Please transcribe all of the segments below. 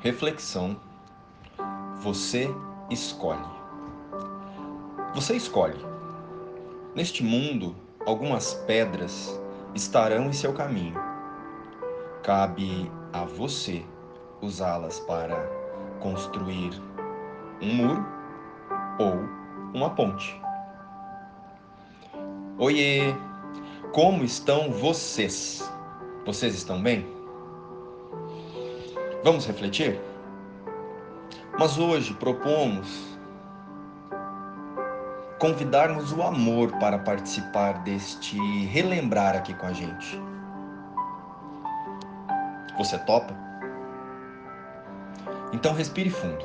Reflexão. Você escolhe. Você escolhe. Neste mundo, algumas pedras estarão em seu caminho. Cabe a você usá-las para construir um muro ou uma ponte. Oiê! Como estão vocês? Vocês estão bem? Vamos refletir? Mas hoje propomos convidarmos o amor para participar deste relembrar aqui com a gente. Você topa? Então respire fundo.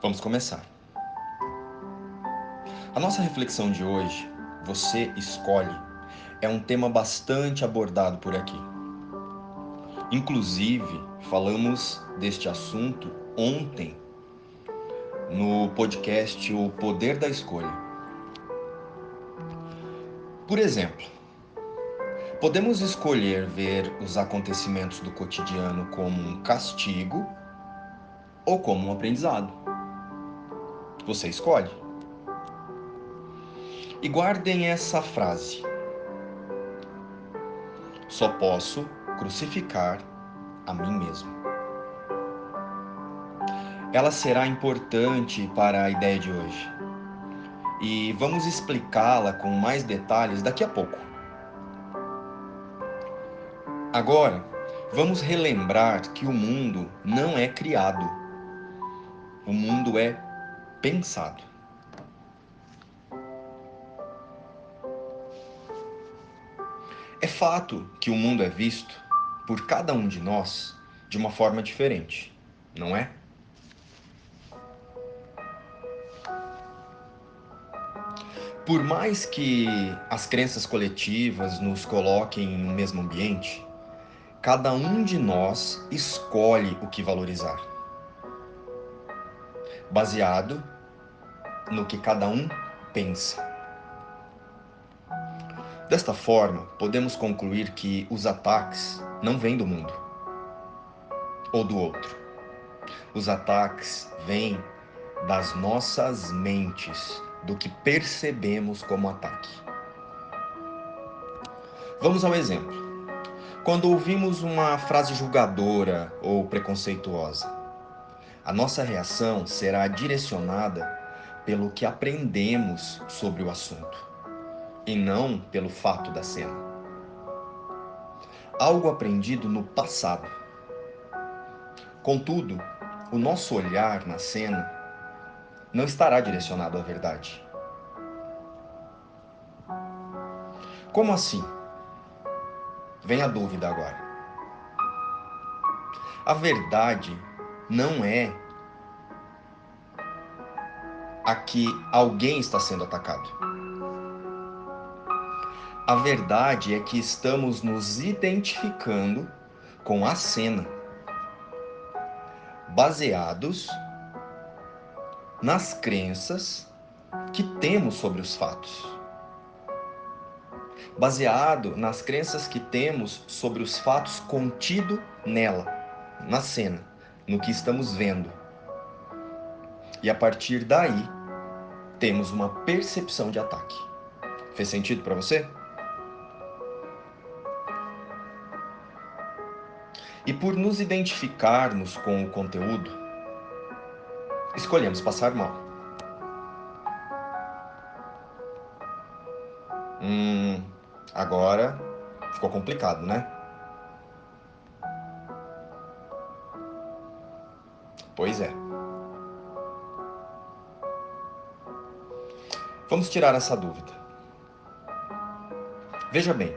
Vamos começar. A nossa reflexão de hoje, Você Escolhe, é um tema bastante abordado por aqui. Inclusive, falamos deste assunto ontem no podcast O Poder da Escolha. Por exemplo, podemos escolher ver os acontecimentos do cotidiano como um castigo ou como um aprendizado. Você escolhe. E guardem essa frase. Só posso crucificar a mim mesmo. Ela será importante para a ideia de hoje. E vamos explicá-la com mais detalhes daqui a pouco. Agora, vamos relembrar que o mundo não é criado. O mundo é pensado. Fato que o mundo é visto por cada um de nós de uma forma diferente, não é? Por mais que as crenças coletivas nos coloquem no mesmo ambiente, cada um de nós escolhe o que valorizar, baseado no que cada um pensa. Desta forma, podemos concluir que os ataques não vêm do mundo ou do outro. Os ataques vêm das nossas mentes, do que percebemos como ataque. Vamos ao exemplo. Quando ouvimos uma frase julgadora ou preconceituosa, a nossa reação será direcionada pelo que aprendemos sobre o assunto e não pelo fato da cena. Algo aprendido no passado. Contudo, o nosso olhar na cena não estará direcionado à verdade. Como assim? Vem a dúvida agora. A verdade não é a que alguém está sendo atacado. A verdade é que estamos nos identificando com a cena, baseados nas crenças que temos sobre os fatos. Baseado nas crenças que temos sobre os fatos contido nela, na cena, no que estamos vendo. E a partir daí, temos uma percepção de ataque. Fez sentido para você? E por nos identificarmos com o conteúdo, escolhemos passar mal. Hum, agora ficou complicado, né? Pois é. Vamos tirar essa dúvida. Veja bem,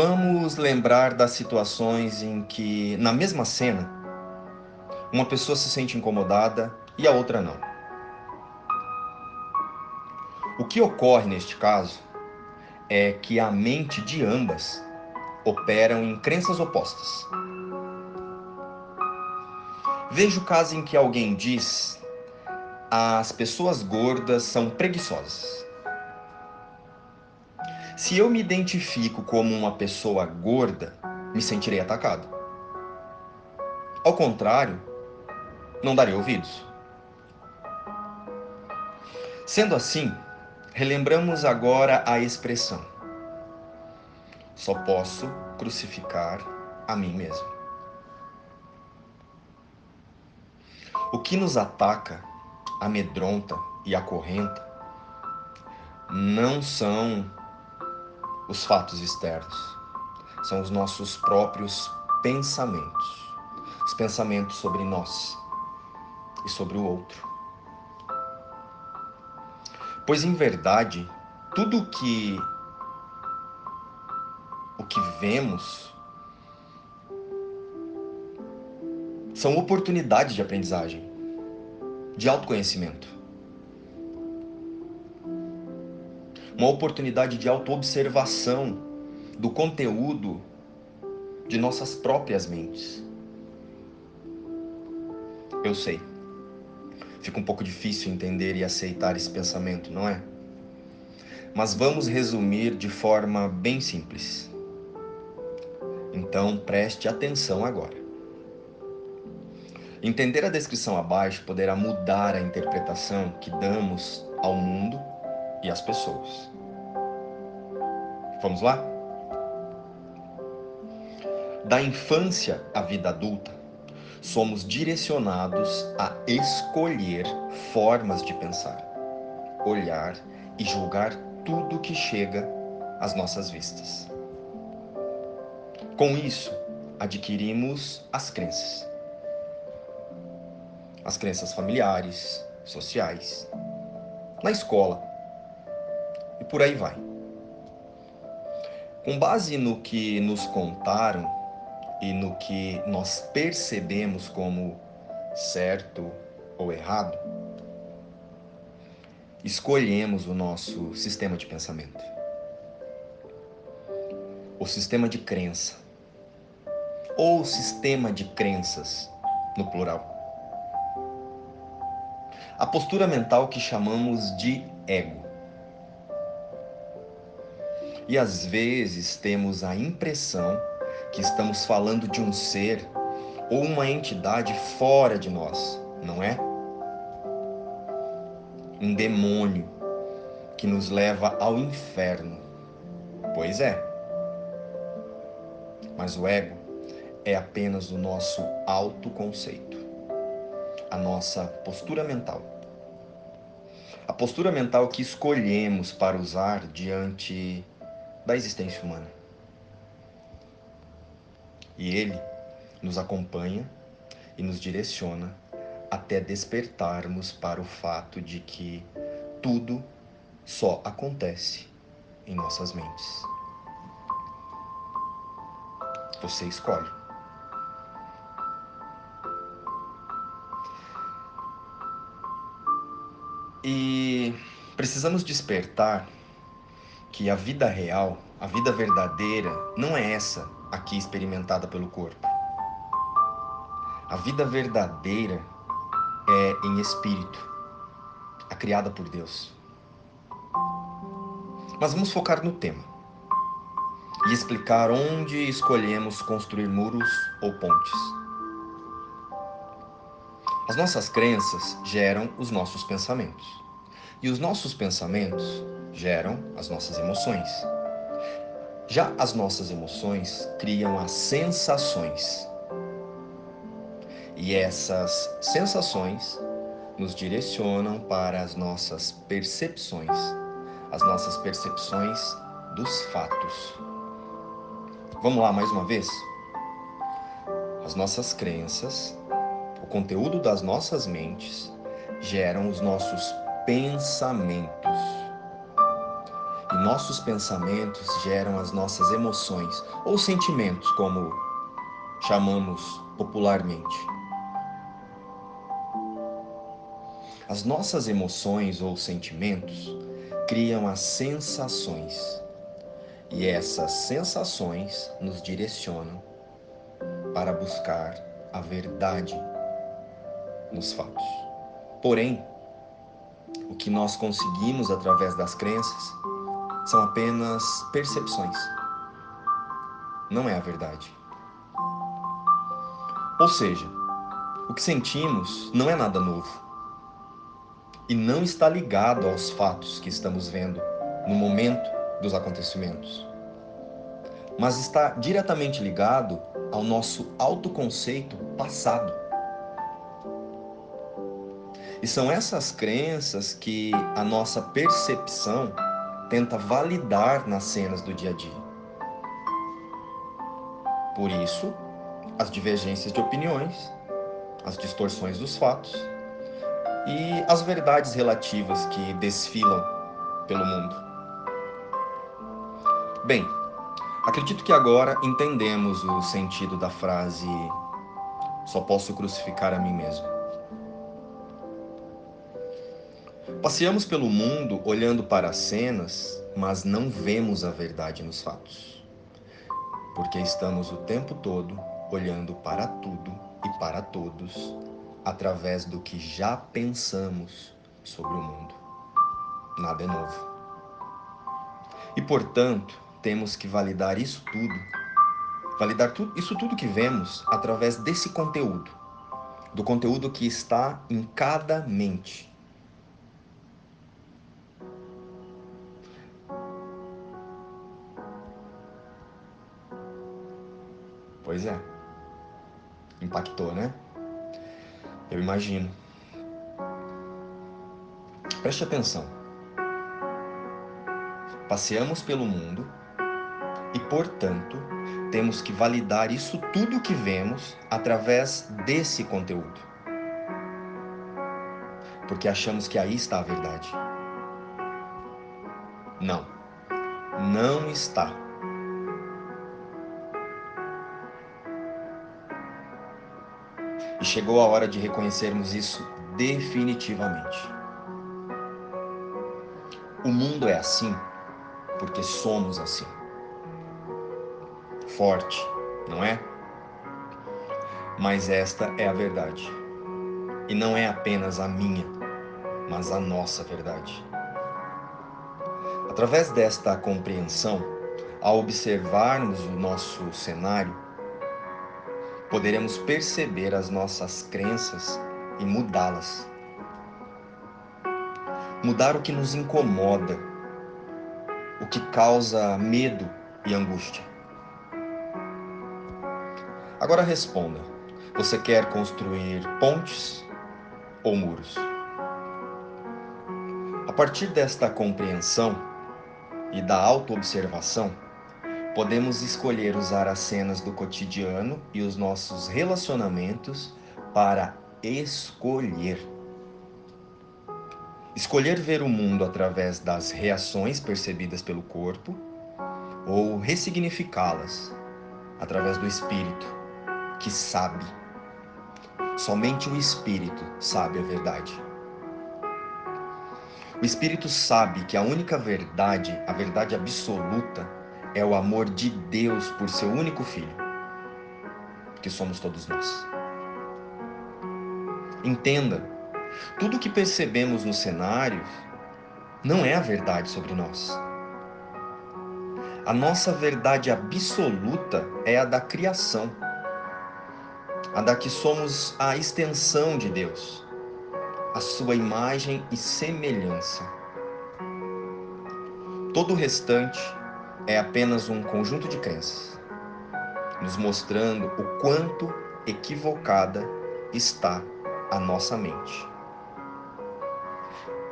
Vamos lembrar das situações em que, na mesma cena, uma pessoa se sente incomodada e a outra não. O que ocorre neste caso é que a mente de ambas operam em crenças opostas. Veja o caso em que alguém diz: as pessoas gordas são preguiçosas. Se eu me identifico como uma pessoa gorda, me sentirei atacado. Ao contrário, não darei ouvidos. Sendo assim, relembramos agora a expressão: só posso crucificar a mim mesmo. O que nos ataca, amedronta e acorrenta não são os fatos externos, são os nossos próprios pensamentos. Os pensamentos sobre nós e sobre o outro. Pois em verdade, tudo que o que vemos são oportunidades de aprendizagem, de autoconhecimento. Uma oportunidade de autoobservação do conteúdo de nossas próprias mentes. Eu sei. Fica um pouco difícil entender e aceitar esse pensamento, não é? Mas vamos resumir de forma bem simples. Então preste atenção agora. Entender a descrição abaixo poderá mudar a interpretação que damos ao mundo e às pessoas. Vamos lá? Da infância à vida adulta, somos direcionados a escolher formas de pensar, olhar e julgar tudo que chega às nossas vistas. Com isso, adquirimos as crenças. As crenças familiares, sociais, na escola por aí vai. Com base no que nos contaram e no que nós percebemos como certo ou errado, escolhemos o nosso sistema de pensamento, o sistema de crença, ou sistema de crenças, no plural. A postura mental que chamamos de ego. E às vezes temos a impressão que estamos falando de um ser ou uma entidade fora de nós, não é? Um demônio que nos leva ao inferno. Pois é. Mas o ego é apenas o nosso autoconceito, a nossa postura mental. A postura mental que escolhemos para usar diante da existência humana. E ele nos acompanha e nos direciona até despertarmos para o fato de que tudo só acontece em nossas mentes. Você escolhe. E precisamos despertar que a vida real, a vida verdadeira, não é essa aqui experimentada pelo corpo. A vida verdadeira é em espírito, a criada por Deus. Mas vamos focar no tema e explicar onde escolhemos construir muros ou pontes. As nossas crenças geram os nossos pensamentos. E os nossos pensamentos geram as nossas emoções. Já as nossas emoções criam as sensações. E essas sensações nos direcionam para as nossas percepções, as nossas percepções dos fatos. Vamos lá mais uma vez? As nossas crenças, o conteúdo das nossas mentes geram os nossos pensamentos nossos pensamentos geram as nossas emoções ou sentimentos, como chamamos popularmente. As nossas emoções ou sentimentos criam as sensações, e essas sensações nos direcionam para buscar a verdade nos fatos. Porém, o que nós conseguimos através das crenças são apenas percepções. Não é a verdade. Ou seja, o que sentimos não é nada novo e não está ligado aos fatos que estamos vendo no momento dos acontecimentos, mas está diretamente ligado ao nosso autoconceito passado. E são essas crenças que a nossa percepção tenta validar nas cenas do dia a dia. Por isso, as divergências de opiniões, as distorções dos fatos e as verdades relativas que desfilam pelo mundo. Bem, acredito que agora entendemos o sentido da frase só posso crucificar a mim mesmo. Passeamos pelo mundo olhando para as cenas, mas não vemos a verdade nos fatos. Porque estamos o tempo todo olhando para tudo e para todos através do que já pensamos sobre o mundo. Nada é novo. E portanto, temos que validar isso tudo, validar tudo, isso tudo que vemos através desse conteúdo, do conteúdo que está em cada mente Pois é. Impactou, né? Eu imagino. Preste atenção. Passeamos pelo mundo e, portanto, temos que validar isso tudo que vemos através desse conteúdo. Porque achamos que aí está a verdade. Não. Não está. E chegou a hora de reconhecermos isso definitivamente. O mundo é assim porque somos assim. Forte, não é? Mas esta é a verdade. E não é apenas a minha, mas a nossa verdade. Através desta compreensão, ao observarmos o nosso cenário, poderemos perceber as nossas crenças e mudá-las. Mudar o que nos incomoda, o que causa medo e angústia. Agora responda: você quer construir pontes ou muros? A partir desta compreensão e da autoobservação, podemos escolher usar as cenas do cotidiano e os nossos relacionamentos para escolher. Escolher ver o mundo através das reações percebidas pelo corpo ou ressignificá-las através do espírito, que sabe. Somente o espírito sabe a verdade. O espírito sabe que a única verdade, a verdade absoluta, é o amor de Deus por seu único filho, que somos todos nós. Entenda, tudo que percebemos no cenário não é a verdade sobre nós. A nossa verdade absoluta é a da criação, a da que somos a extensão de Deus, a sua imagem e semelhança. Todo o restante é apenas um conjunto de crenças, nos mostrando o quanto equivocada está a nossa mente.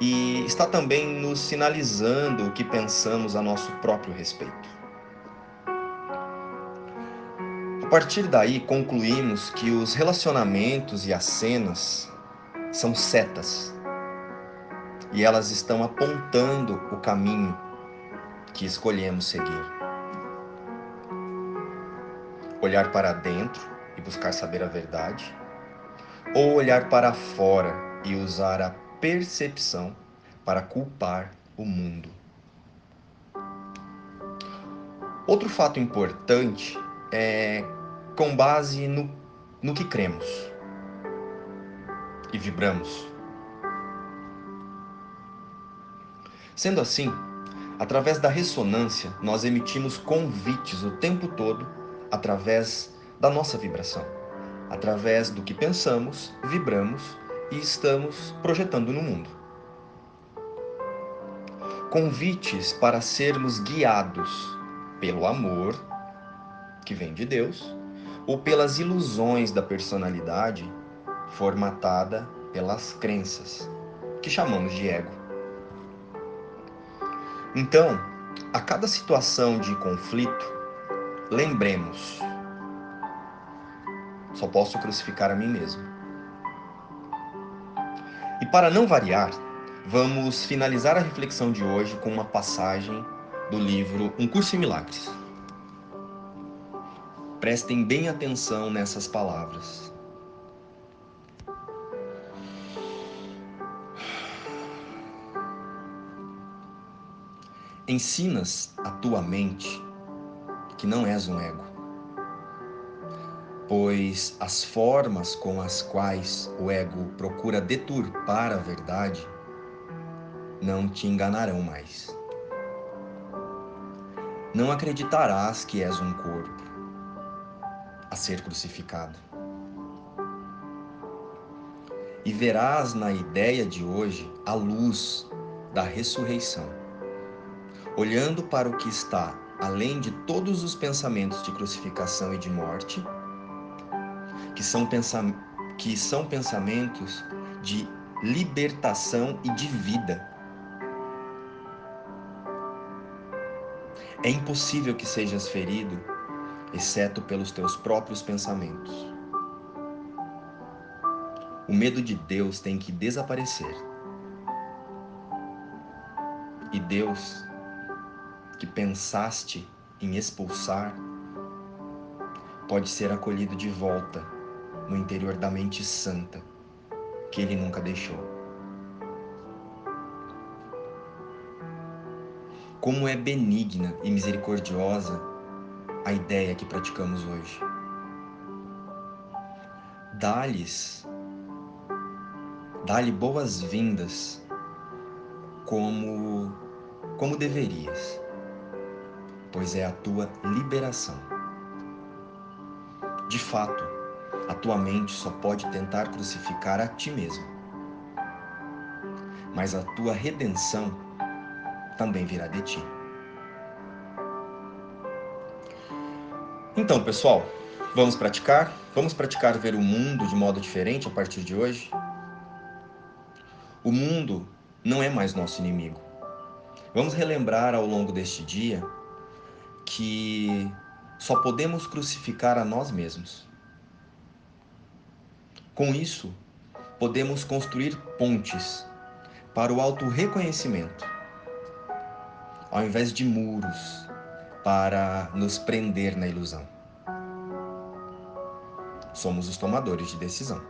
E está também nos sinalizando o que pensamos a nosso próprio respeito. A partir daí, concluímos que os relacionamentos e as cenas são setas e elas estão apontando o caminho que escolhemos seguir. Olhar para dentro e buscar saber a verdade, ou olhar para fora e usar a percepção para culpar o mundo. Outro fato importante é com base no, no que cremos e vibramos. Sendo assim, Através da ressonância, nós emitimos convites o tempo todo através da nossa vibração, através do que pensamos, vibramos e estamos projetando no mundo. Convites para sermos guiados pelo amor, que vem de Deus, ou pelas ilusões da personalidade formatada pelas crenças, que chamamos de ego. Então, a cada situação de conflito, lembremos: só posso crucificar a mim mesmo. E para não variar, vamos finalizar a reflexão de hoje com uma passagem do livro Um Curso em Milagres. Prestem bem atenção nessas palavras. Ensinas a tua mente que não és um ego, pois as formas com as quais o ego procura deturpar a verdade não te enganarão mais. Não acreditarás que és um corpo a ser crucificado. E verás na ideia de hoje a luz da ressurreição olhando para o que está além de todos os pensamentos de crucificação e de morte, que são, pensam, que são pensamentos de libertação e de vida. É impossível que sejas ferido, exceto pelos teus próprios pensamentos. O medo de Deus tem que desaparecer. E Deus que pensaste em expulsar pode ser acolhido de volta no interior da mente santa que ele nunca deixou. Como é benigna e misericordiosa a ideia que praticamos hoje. Dá-lhes, dá-lhe boas-vindas como, como deverias pois é a tua liberação. De fato, a tua mente só pode tentar crucificar a ti mesmo. Mas a tua redenção também virá de ti. Então, pessoal, vamos praticar? Vamos praticar ver o mundo de modo diferente a partir de hoje? O mundo não é mais nosso inimigo. Vamos relembrar ao longo deste dia que só podemos crucificar a nós mesmos. Com isso, podemos construir pontes para o auto-reconhecimento, ao invés de muros para nos prender na ilusão. Somos os tomadores de decisão.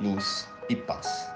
Luz e paz.